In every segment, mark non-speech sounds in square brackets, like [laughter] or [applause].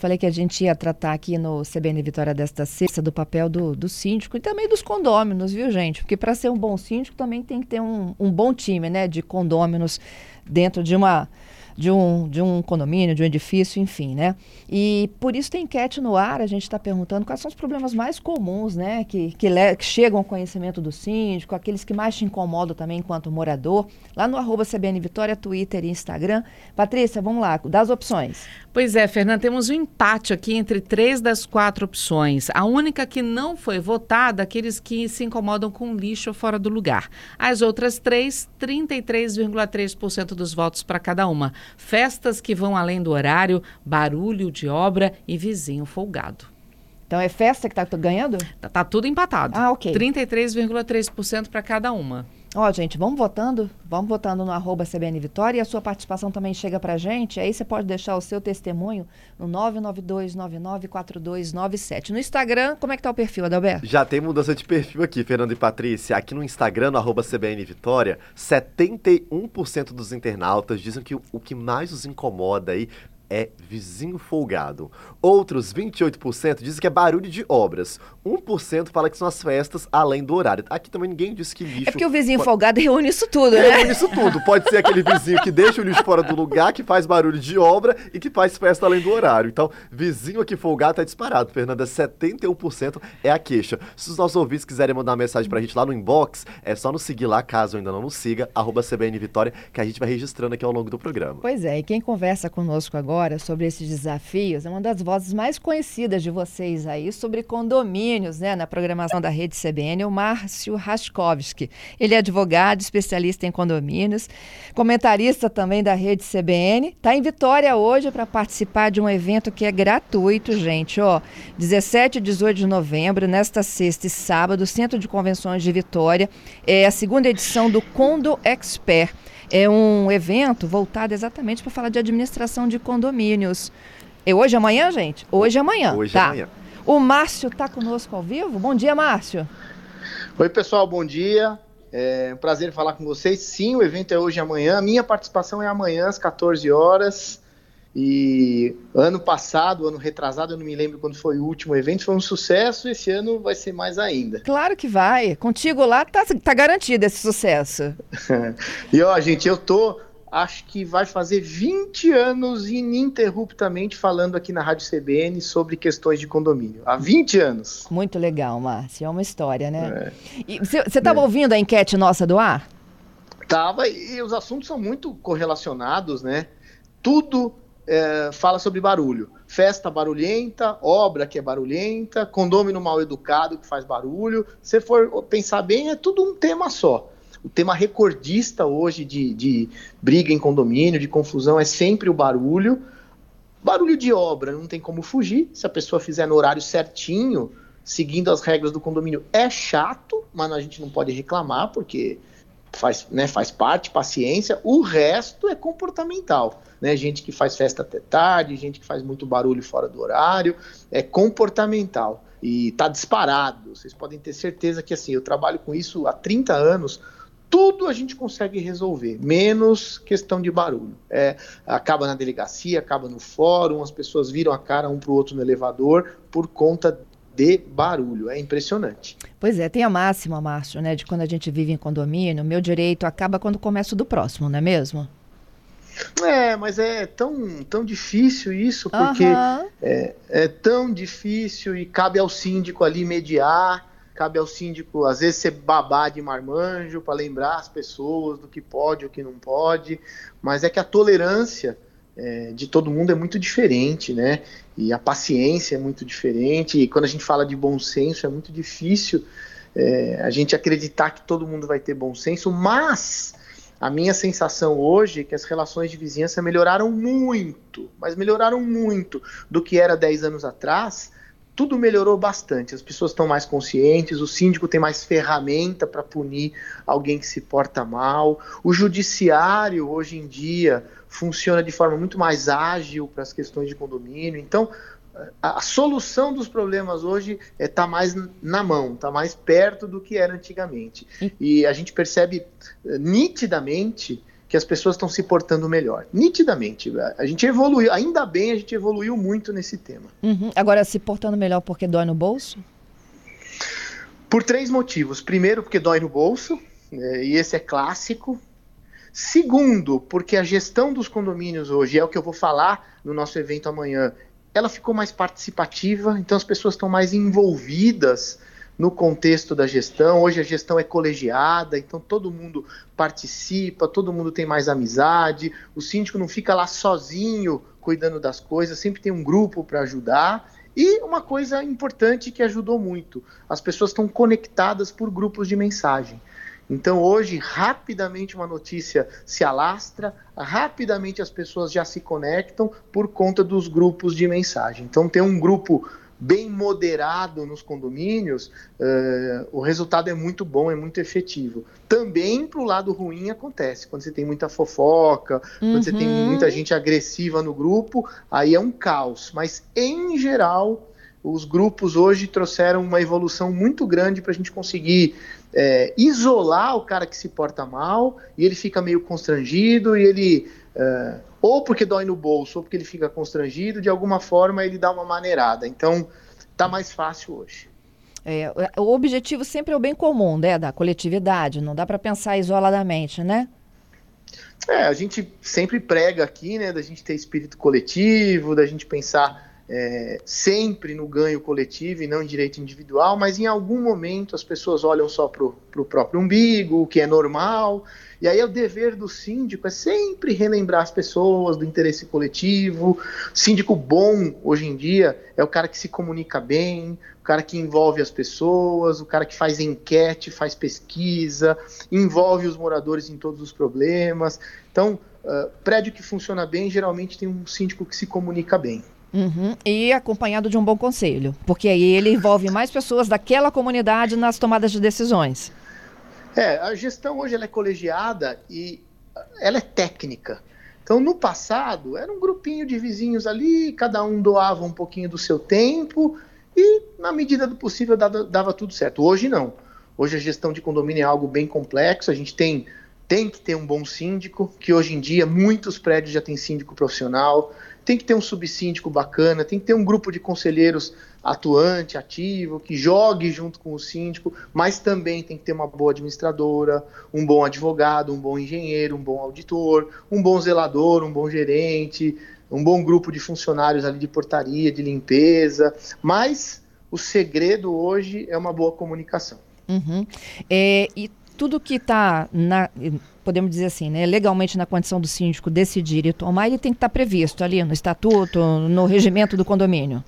Falei que a gente ia tratar aqui no CBN Vitória desta sexta do papel do, do síndico e também dos condôminos, viu, gente? Porque para ser um bom síndico também tem que ter um, um bom time, né, de condôminos dentro de uma de um, de um condomínio, de um edifício, enfim, né? E por isso tem enquete no ar, a gente está perguntando quais são os problemas mais comuns, né? Que, que, que, chegam ao conhecimento do síndico, aqueles que mais te incomodam também enquanto morador, lá no arroba CBN Vitória, Twitter e Instagram. Patrícia, vamos lá, das opções. Pois é, Fernanda, temos um empate aqui entre três das quatro opções. A única que não foi votada, aqueles que se incomodam com lixo fora do lugar. As outras três, 33,3% dos votos para cada uma. Festas que vão além do horário, barulho de obra e vizinho folgado. Então é festa que está ganhando? Tá, tá, tudo empatado. Ah, ok. 33,3% para cada uma. Ó, gente, vamos votando, vamos votando no arroba CBN Vitória e a sua participação também chega pra gente. Aí você pode deixar o seu testemunho no 992994297. No Instagram, como é que tá o perfil, Adalberto? Já tem mudança de perfil aqui, Fernando e Patrícia. Aqui no Instagram, no arroba CBN Vitória, 71% dos internautas dizem que o que mais os incomoda aí é vizinho folgado. Outros 28% dizem que é barulho de obras. 1% fala que são as festas além do horário. Aqui também ninguém disse que lixo. É porque o vizinho pode... folgado reúne isso tudo, né? Reúne isso tudo. Pode ser aquele vizinho que deixa o lixo fora do lugar, que faz barulho de obra e que faz festa além do horário. Então, vizinho aqui folgado tá disparado, Fernanda. 71% é a queixa. Se os nossos ouvintes quiserem mandar uma mensagem pra gente lá no inbox, é só nos seguir lá, caso ainda não nos siga, arroba CBN Vitória, que a gente vai registrando aqui ao longo do programa. Pois é, e quem conversa conosco agora sobre esses desafios é uma das vozes mais conhecidas de vocês aí sobre condomínios, né, na programação da Rede CBN, o Márcio Raskovski. Ele é advogado, especialista em condomínios, comentarista também da Rede CBN. Está em Vitória hoje para participar de um evento que é gratuito, gente, ó, 17 e 18 de novembro, nesta sexta e sábado, Centro de Convenções de Vitória, é a segunda edição do Condo Expert. É um evento voltado exatamente para falar de administração de condomínios. É hoje amanhã, gente? Hoje amanhã. Hoje tá. amanhã. O Márcio está conosco ao vivo. Bom dia, Márcio. Oi, pessoal, bom dia. É um prazer falar com vocês. Sim, o evento é hoje e amanhã. A minha participação é amanhã, às 14 horas. E ano passado, ano retrasado, eu não me lembro quando foi o último evento, foi um sucesso. Esse ano vai ser mais ainda. Claro que vai. Contigo lá tá, tá garantido esse sucesso. [laughs] e ó, gente, eu tô acho que vai fazer 20 anos ininterruptamente falando aqui na Rádio CBN sobre questões de condomínio. Há 20 anos. Muito legal, Márcio. É uma história, né? É. Você estava é. ouvindo a enquete nossa do ar? Tava, e os assuntos são muito correlacionados, né? Tudo é, fala sobre barulho. Festa barulhenta, obra que é barulhenta, condomínio mal educado que faz barulho. Se for pensar bem, é tudo um tema só. O tema recordista hoje de, de briga em condomínio, de confusão, é sempre o barulho. Barulho de obra, não tem como fugir. Se a pessoa fizer no horário certinho, seguindo as regras do condomínio, é chato, mas a gente não pode reclamar, porque faz, né, faz parte, paciência. O resto é comportamental né? Gente que faz festa até tarde, gente que faz muito barulho fora do horário, é comportamental e tá disparado. Vocês podem ter certeza que assim, eu trabalho com isso há 30 anos. Tudo a gente consegue resolver, menos questão de barulho. É, acaba na delegacia, acaba no fórum, as pessoas viram a cara um para o outro no elevador por conta de barulho. É impressionante. Pois é, tem a máxima, Márcio, né, de quando a gente vive em condomínio, meu direito acaba quando começa o do próximo, não é mesmo? É, mas é tão, tão difícil isso, porque uhum. é, é tão difícil e cabe ao síndico ali mediar, cabe ao síndico, às vezes, ser babá de marmanjo para lembrar as pessoas do que pode e o que não pode, mas é que a tolerância é, de todo mundo é muito diferente, né? E a paciência é muito diferente, e quando a gente fala de bom senso, é muito difícil é, a gente acreditar que todo mundo vai ter bom senso, mas a minha sensação hoje é que as relações de vizinhança melhoraram muito, mas melhoraram muito do que era 10 anos atrás. Tudo melhorou bastante. As pessoas estão mais conscientes, o síndico tem mais ferramenta para punir alguém que se porta mal. O judiciário, hoje em dia, funciona de forma muito mais ágil para as questões de condomínio. Então, a, solução dos problemas hoje está é, tá mais na mão, está mais perto do que era antigamente. E a gente percebe eh, nitidamente que as pessoas estão se portando melhor. Nitidamente. A gente evoluiu, ainda bem a gente evoluiu muito nesse tema. Uhum. Agora, se portando melhor porque dói no bolso? Por três motivos. Primeiro, porque dói no bolso, é, e esse é clássico. Segundo, porque a gestão dos condomínios hoje, é o que eu vou falar no nosso evento amanhã, ela ficou mais participativa, então as pessoas estão mais envolvidas no contexto da gestão. Hoje a gestão é colegiada, então todo mundo participa, todo mundo tem mais amizade. O síndico não fica lá sozinho cuidando das coisas, sempre tem um grupo para ajudar. E uma coisa importante que ajudou muito: as pessoas estão conectadas por grupos de mensagem. Então, hoje, rapidamente uma notícia se alastra, rapidamente as pessoas já se conectam por conta dos grupos de mensagem. Então, tem um grupo bem moderado nos condomínios, uh, o resultado é muito bom, é muito efetivo. Também para o lado ruim acontece, quando você tem muita fofoca, uhum. quando você tem uhum. muita gente agressiva no grupo, aí é um caos. Mas, em geral, os grupos hoje trouxeram uma evolução muito grande para a gente conseguir é, isolar o cara que se porta mal e ele fica meio constrangido e ele. É, ou porque dói no bolso, ou porque ele fica constrangido, de alguma forma ele dá uma maneirada. Então, tá mais fácil hoje. É, o objetivo sempre é o bem comum, né, da coletividade, não dá para pensar isoladamente, né? É, a gente sempre prega aqui, né, da gente ter espírito coletivo, da gente pensar é, sempre no ganho coletivo e não em direito individual, mas em algum momento as pessoas olham só para o próprio umbigo, o que é normal, e aí é o dever do síndico é sempre relembrar as pessoas do interesse coletivo. Síndico bom, hoje em dia, é o cara que se comunica bem, o cara que envolve as pessoas, o cara que faz enquete, faz pesquisa, envolve os moradores em todos os problemas. Então, uh, prédio que funciona bem, geralmente tem um síndico que se comunica bem. Uhum. E acompanhado de um bom conselho, porque aí ele envolve mais pessoas daquela comunidade nas tomadas de decisões. É, a gestão hoje ela é colegiada e ela é técnica. Então, no passado, era um grupinho de vizinhos ali, cada um doava um pouquinho do seu tempo e, na medida do possível, dava, dava tudo certo. Hoje, não. Hoje, a gestão de condomínio é algo bem complexo. A gente tem, tem que ter um bom síndico, que hoje em dia muitos prédios já têm síndico profissional tem que ter um subsíndico bacana, tem que ter um grupo de conselheiros atuante, ativo, que jogue junto com o síndico, mas também tem que ter uma boa administradora, um bom advogado, um bom engenheiro, um bom auditor, um bom zelador, um bom gerente, um bom grupo de funcionários ali de portaria, de limpeza, mas o segredo hoje é uma boa comunicação. Uhum. É, e tudo que está podemos dizer assim, né, legalmente na condição do síndico decidir e tomar, ele tem que estar previsto ali no estatuto, no regimento do condomínio.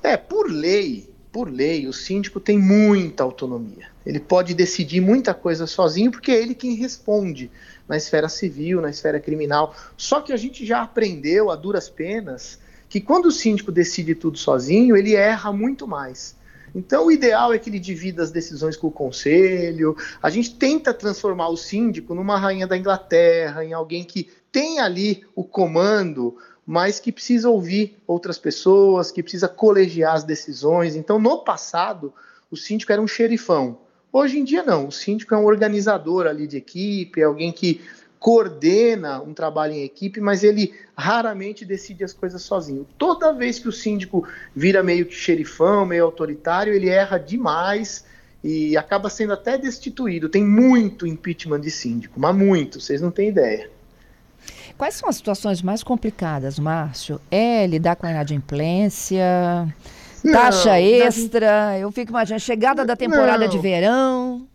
É, por lei, por lei, o síndico tem muita autonomia. Ele pode decidir muita coisa sozinho, porque é ele quem responde na esfera civil, na esfera criminal. Só que a gente já aprendeu a duras penas que quando o síndico decide tudo sozinho, ele erra muito mais. Então, o ideal é que ele divida as decisões com o conselho. A gente tenta transformar o síndico numa rainha da Inglaterra, em alguém que tem ali o comando, mas que precisa ouvir outras pessoas, que precisa colegiar as decisões. Então, no passado, o síndico era um xerifão. Hoje em dia, não. O síndico é um organizador ali de equipe, é alguém que coordena um trabalho em equipe, mas ele raramente decide as coisas sozinho. Toda vez que o síndico vira meio que xerifão, meio autoritário, ele erra demais e acaba sendo até destituído. Tem muito impeachment de síndico, mas muito, vocês não têm ideia. Quais são as situações mais complicadas, Márcio? É lidar com a inadimplência, taxa não, extra, eu fico imaginando, chegada da temporada não. de verão.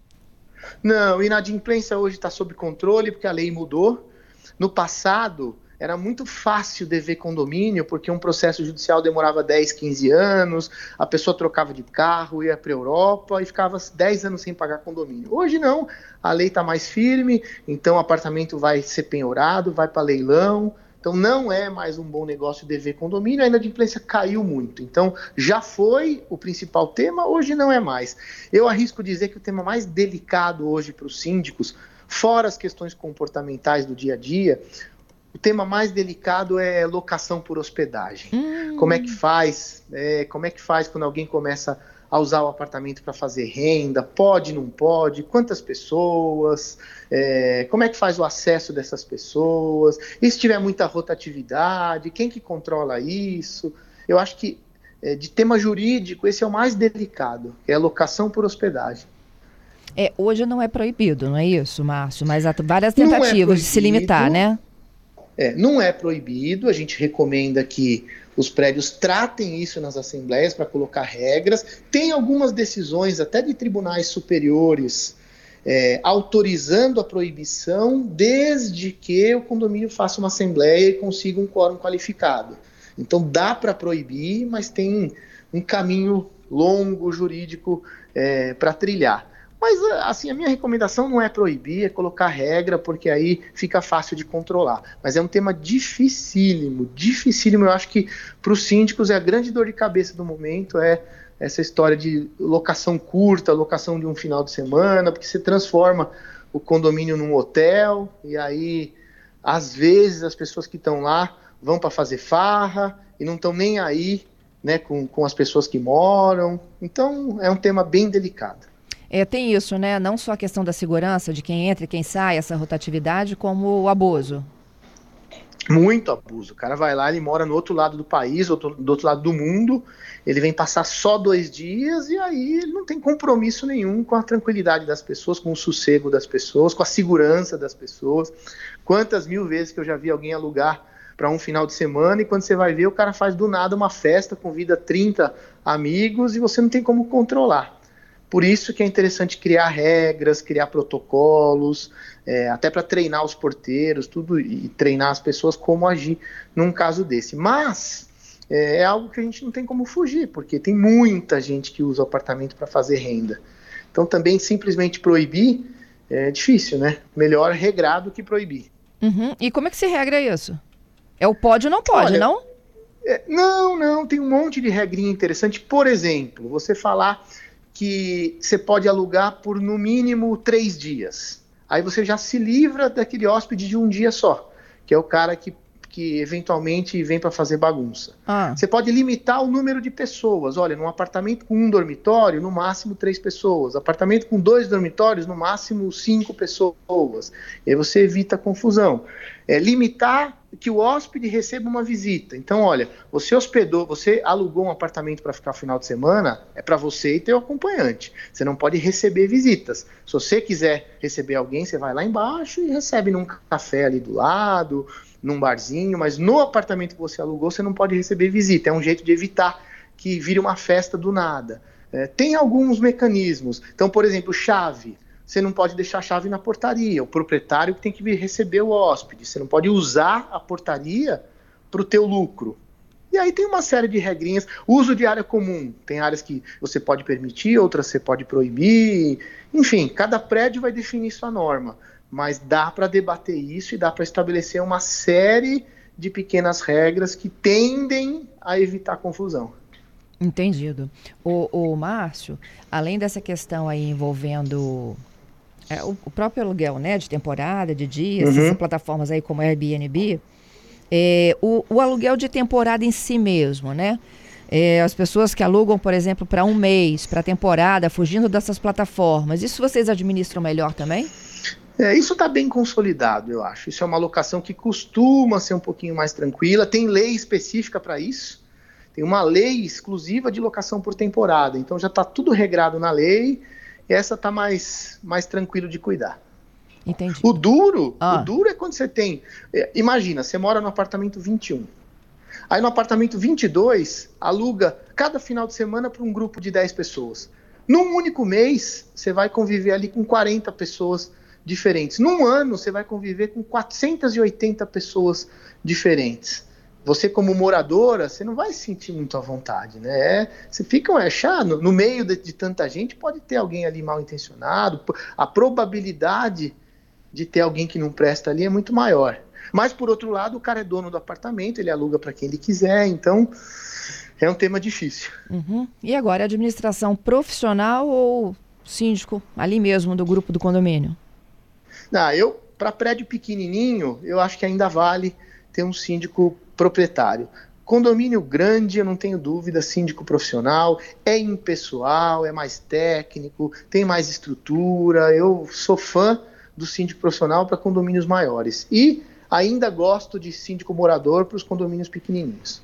Não, inadimplência hoje está sob controle porque a lei mudou. No passado, era muito fácil dever condomínio, porque um processo judicial demorava 10, 15 anos, a pessoa trocava de carro, ia para a Europa e ficava 10 anos sem pagar condomínio. Hoje não, a lei está mais firme, então o apartamento vai ser penhorado, vai para leilão, então não é mais um bom negócio dever condomínio, a inadimplência caiu muito. Então já foi o principal tema, hoje não é mais. Eu arrisco dizer que o tema mais delicado hoje para os síndicos, fora as questões comportamentais do dia a dia, o tema mais delicado é locação por hospedagem. Hum. Como é que faz? É, como é que faz quando alguém começa a usar o apartamento para fazer renda? Pode, não pode? Quantas pessoas? É, como é que faz o acesso dessas pessoas? E se tiver muita rotatividade, quem que controla isso? Eu acho que é, de tema jurídico, esse é o mais delicado, que é a locação por hospedagem. É, hoje não é proibido, não é isso, Márcio? Mas há várias é tentativas é de se limitar, né? É, não é proibido, a gente recomenda que os prédios tratem isso nas assembleias para colocar regras. Tem algumas decisões, até de tribunais superiores, é, autorizando a proibição, desde que o condomínio faça uma assembleia e consiga um quórum qualificado. Então dá para proibir, mas tem um caminho longo jurídico é, para trilhar. Mas, assim, a minha recomendação não é proibir, é colocar regra, porque aí fica fácil de controlar. Mas é um tema dificílimo, dificílimo. Eu acho que para os síndicos é a grande dor de cabeça do momento, é essa história de locação curta, locação de um final de semana, porque você transforma o condomínio num hotel, e aí, às vezes, as pessoas que estão lá vão para fazer farra e não estão nem aí né, com, com as pessoas que moram. Então, é um tema bem delicado. É, tem isso, né? Não só a questão da segurança de quem entra e quem sai, essa rotatividade, como o abuso. Muito abuso. O cara vai lá, ele mora no outro lado do país, outro, do outro lado do mundo, ele vem passar só dois dias e aí ele não tem compromisso nenhum com a tranquilidade das pessoas, com o sossego das pessoas, com a segurança das pessoas. Quantas mil vezes que eu já vi alguém alugar para um final de semana e quando você vai ver, o cara faz do nada uma festa, convida 30 amigos e você não tem como controlar. Por isso que é interessante criar regras, criar protocolos, é, até para treinar os porteiros, tudo e treinar as pessoas como agir num caso desse. Mas é, é algo que a gente não tem como fugir, porque tem muita gente que usa o apartamento para fazer renda. Então também simplesmente proibir é difícil, né? Melhor regrar do que proibir. Uhum. E como é que se regra isso? É o pode ou não pode, Olha, não? É, não, não, tem um monte de regrinha interessante. Por exemplo, você falar que você pode alugar por no mínimo três dias. Aí você já se livra daquele hóspede de um dia só, que é o cara que, que eventualmente vem para fazer bagunça. Ah. Você pode limitar o número de pessoas. Olha, num apartamento com um dormitório, no máximo três pessoas. Apartamento com dois dormitórios, no máximo cinco pessoas. E aí você evita confusão. É, limitar que o hóspede receba uma visita. Então, olha, você hospedou, você alugou um apartamento para ficar o final de semana, é para você e teu acompanhante. Você não pode receber visitas. Se você quiser receber alguém, você vai lá embaixo e recebe num café ali do lado, num barzinho, mas no apartamento que você alugou, você não pode receber visita. É um jeito de evitar que vire uma festa do nada. É, tem alguns mecanismos. Então, por exemplo, chave você não pode deixar a chave na portaria. O proprietário tem que receber o hóspede. Você não pode usar a portaria para o teu lucro. E aí tem uma série de regrinhas. Uso de área comum. Tem áreas que você pode permitir, outras você pode proibir. Enfim, cada prédio vai definir sua norma. Mas dá para debater isso e dá para estabelecer uma série de pequenas regras que tendem a evitar confusão. Entendido. O, o Márcio, além dessa questão aí envolvendo é, o, o, próprio aluguel, né, de temporada, de dias, uhum. essas plataformas aí como Airbnb, é, o, o, aluguel de temporada em si mesmo, né? É, as pessoas que alugam, por exemplo, para um mês, para temporada, fugindo dessas plataformas, isso vocês administram melhor também? É, isso está bem consolidado, eu acho. Isso é uma alocação que costuma ser um pouquinho mais tranquila. Tem lei específica para isso. Tem uma lei exclusiva de locação por temporada. Então já está tudo regrado na lei essa tá mais, mais tranquilo de cuidar. Entendi. O duro, ah. o duro é quando você tem. É, imagina, você mora no apartamento 21. Aí no apartamento 22, aluga cada final de semana para um grupo de 10 pessoas. Num único mês, você vai conviver ali com 40 pessoas diferentes. Num ano, você vai conviver com 480 pessoas diferentes você como moradora, você não vai se sentir muito à vontade, né? É, você fica, é chato, no, meio de, de, tanta gente pode ter alguém ali mal intencionado, a probabilidade de ter alguém que não presta ali é muito maior. Mas por outro lado, o cara é dono do apartamento, ele aluga para quem ele quiser, então é um tema difícil. Uhum. E agora, administração profissional ou síndico ali mesmo do grupo do condomínio? Não, eu para prédio pequenininho, eu acho que ainda vale ter um síndico proprietário. Condomínio grande, eu não tenho dúvida, síndico profissional, é impessoal, é mais técnico, tem mais estrutura. Eu sou fã do síndico profissional para condomínios maiores. E ainda gosto de síndico morador para os condomínios pequenininhos.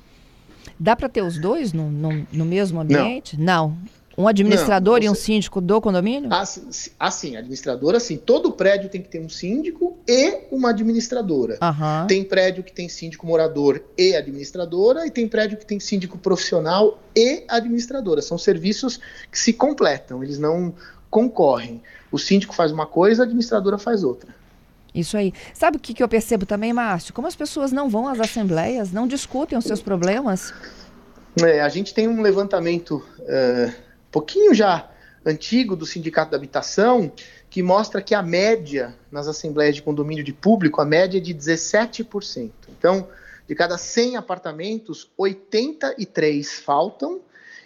Dá para ter os dois no, no, no mesmo ambiente? Não. não. Um administrador não, você... e um síndico do condomínio? Assim, assim, administradora, assim, todo prédio tem que ter um síndico e uma administradora. Uhum. Tem prédio que tem síndico morador e administradora, e tem prédio que tem síndico profissional e administradora. São serviços que se completam, eles não concorrem. O síndico faz uma coisa, a administradora faz outra. Isso aí. Sabe o que, que eu percebo também, Márcio? Como as pessoas não vão às assembleias, não discutem os seus problemas. É, a gente tem um levantamento uh, pouquinho já antigo do Sindicato da Habitação que mostra que a média nas assembleias de condomínio de público, a média é de 17%. Então, de cada 100 apartamentos, 83 faltam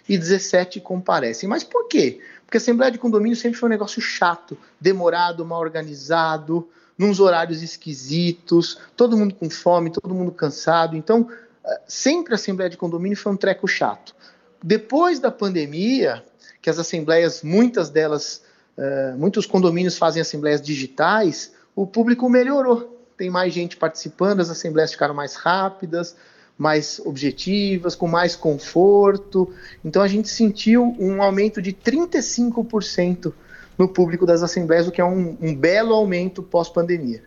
e 17 comparecem. Mas por quê? Porque a assembleia de condomínio sempre foi um negócio chato, demorado, mal organizado, nos horários esquisitos, todo mundo com fome, todo mundo cansado. Então, eh, sempre a Assembleia de Condomínio foi um treco chato. Depois da pandemia, que as assembleias, muitas delas, uh, muitos condomínios fazem assembleias digitais, o público melhorou. Tem mais gente participando, as assembleias ficaram mais rápidas, mais objetivas, com mais conforto. Então a gente sentiu um aumento de 35% no público das assembleias, o que é um, um belo aumento pós-pandemia.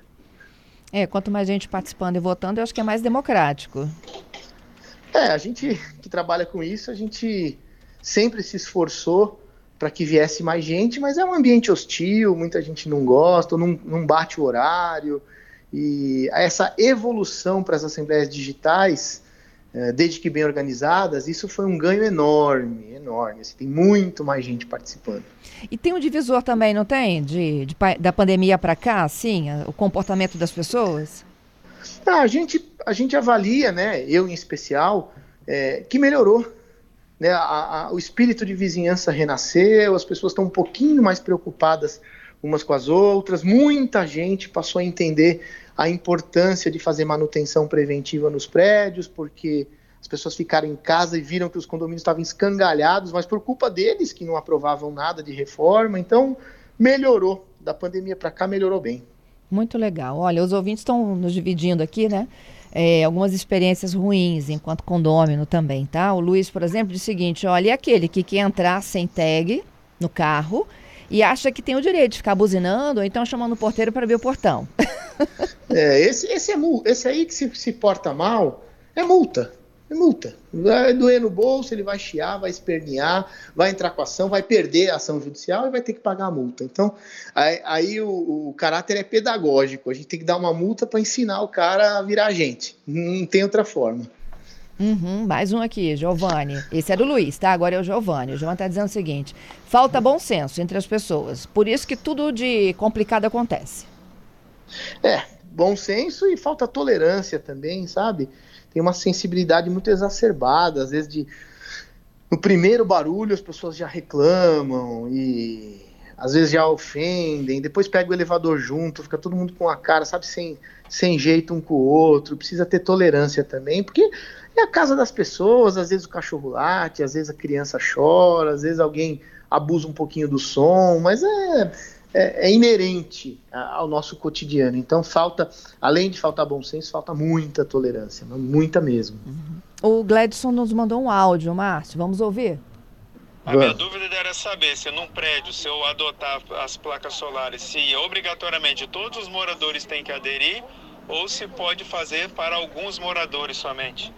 É, quanto mais gente participando e votando, eu acho que é mais democrático. É, a gente que trabalha com isso, a gente sempre se esforçou para que viesse mais gente, mas é um ambiente hostil, muita gente não gosta, não, não bate o horário. E essa evolução para as assembleias digitais é, desde que bem organizadas, isso foi um ganho enorme, enorme. Assim, tem muito mais gente participando. E tem um divisor também, não tem? De, de da pandemia para cá, assim, o comportamento das pessoas? Ah, a, gente, a gente avalia, né, eu em especial, é, que melhorou. Né, a, a, o espírito de vizinhança renasceu, as pessoas estão um pouquinho mais preocupadas umas com as outras. Muita gente passou a entender a importância de fazer manutenção preventiva nos prédios, porque as pessoas ficaram em casa e viram que os condomínios estavam escangalhados, mas por culpa deles que não aprovavam nada de reforma. Então, melhorou. Da pandemia para cá, melhorou bem. Muito legal. Olha, os ouvintes estão nos dividindo aqui, né? É, algumas experiências ruins enquanto condômino também, tá? O Luiz, por exemplo, diz o seguinte: olha, e aquele que quer entrar sem tag no carro e acha que tem o direito de ficar buzinando ou então chamando o porteiro para abrir o portão. [laughs] é, esse, esse, é, esse aí que se, se porta mal é multa. É multa. Vai doer no bolso, ele vai chiar, vai espernear, vai entrar com a ação, vai perder a ação judicial e vai ter que pagar a multa. Então, aí, aí o, o, caráter é pedagógico. A gente tem que dar uma multa para ensinar o cara a virar gente. Não tem outra forma. Uhum, mais um aqui, Giovanni. Esse é do Luiz, tá? Agora é o Giovanni. O Giovanni está dizendo o seguinte: falta bom senso entre as pessoas. Por isso que tudo de complicado acontece. É, bom senso e falta tolerância também, sabe? Tem uma sensibilidade muito exacerbada, às vezes de no primeiro barulho as pessoas já reclamam e às vezes já ofendem, depois pega o elevador junto, fica todo mundo com a cara, sabe, sem, sem jeito um com o outro, precisa ter tolerância também, porque é a casa das pessoas, às vezes o cachorro late, às vezes a criança chora, às vezes alguém abusa um pouquinho do som, mas é, é, é inerente ao nosso cotidiano. Então falta, além de faltar bom senso, falta muita tolerância, muita mesmo. Uhum. O Gladson nos mandou um áudio, Márcio, vamos ouvir? A minha dúvida era saber se num prédio, se eu adotar as placas solares, se obrigatoriamente todos os moradores têm que aderir ou se pode fazer para alguns moradores somente.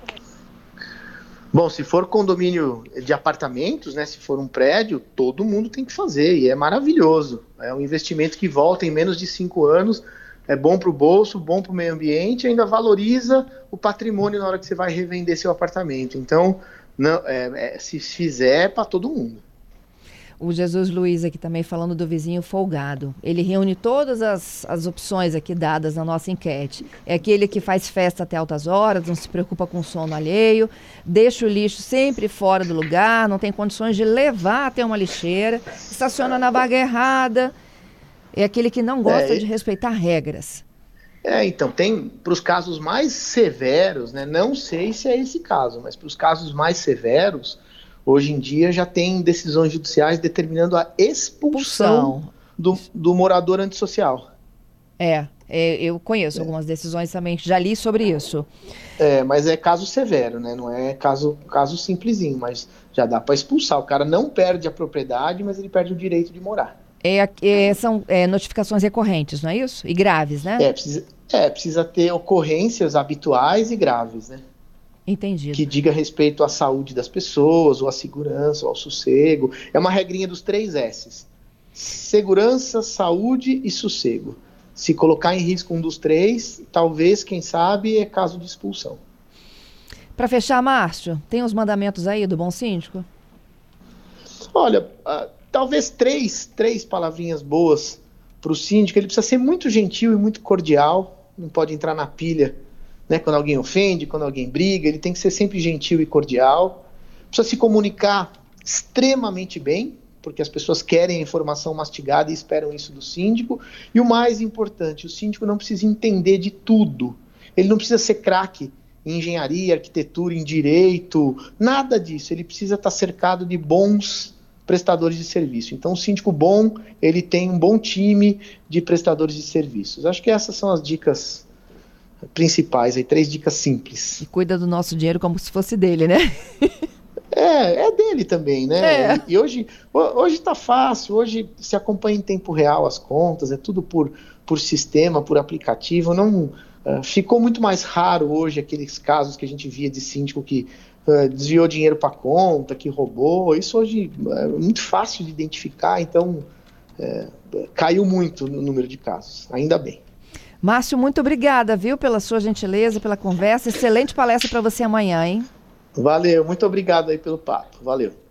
Bom, se for condomínio de apartamentos, né, se for um prédio, todo mundo tem que fazer e é maravilhoso. É um investimento que volta em menos de cinco anos, é bom para o bolso, bom para o meio ambiente, ainda valoriza o patrimônio na hora que você vai revender seu apartamento. Então, não, é, é, se fizer, é para todo mundo. O Jesus Luiz aqui também falando do vizinho folgado. Ele reúne todas as, as opções aqui dadas na nossa enquete. É aquele que faz festa até altas horas, não se preocupa com o sono alheio, deixa o lixo sempre fora do lugar, não tem condições de levar até uma lixeira, estaciona na vaga errada. É aquele que não gosta é, de respeitar regras. É, então, tem para os casos mais severos, né? Não sei se é esse caso, mas para os casos mais severos, hoje em dia já tem decisões judiciais determinando a expulsão do, do morador antissocial. É, é, eu conheço é. algumas decisões também, já li sobre isso. É, mas é caso severo, né? Não é caso, caso simplesinho, mas já dá para expulsar. O cara não perde a propriedade, mas ele perde o direito de morar. É, é, são é, notificações recorrentes, não é isso? E graves, né? É precisa, é, precisa ter ocorrências habituais e graves, né? Entendido. Que diga respeito à saúde das pessoas, ou à segurança, ou ao sossego. É uma regrinha dos três S's: segurança, saúde e sossego. Se colocar em risco um dos três, talvez, quem sabe, é caso de expulsão. Para fechar, Márcio, tem os mandamentos aí do bom síndico? Olha, uh, talvez três, três palavrinhas boas para o síndico. Ele precisa ser muito gentil e muito cordial, não pode entrar na pilha né, quando alguém ofende, quando alguém briga. Ele tem que ser sempre gentil e cordial. Precisa se comunicar extremamente bem, porque as pessoas querem a informação mastigada e esperam isso do síndico. E o mais importante, o síndico não precisa entender de tudo. Ele não precisa ser craque em engenharia, arquitetura, em direito, nada disso. Ele precisa estar cercado de bons prestadores de serviço. Então, o síndico bom, ele tem um bom time de prestadores de serviços. Acho que essas são as dicas principais, aí três dicas simples. E cuida do nosso dinheiro como se fosse dele, né? [laughs] É, é dele também, né? É. E hoje hoje está fácil, hoje se acompanha em tempo real as contas, é tudo por, por sistema, por aplicativo. Não uh, ficou muito mais raro hoje aqueles casos que a gente via de síndico que uh, desviou dinheiro para conta, que roubou. Isso hoje é muito fácil de identificar, então é, caiu muito no número de casos. Ainda bem. Márcio, muito obrigada, viu, pela sua gentileza, pela conversa. Excelente palestra para você amanhã, hein? Valeu, muito obrigado aí pelo papo. Valeu.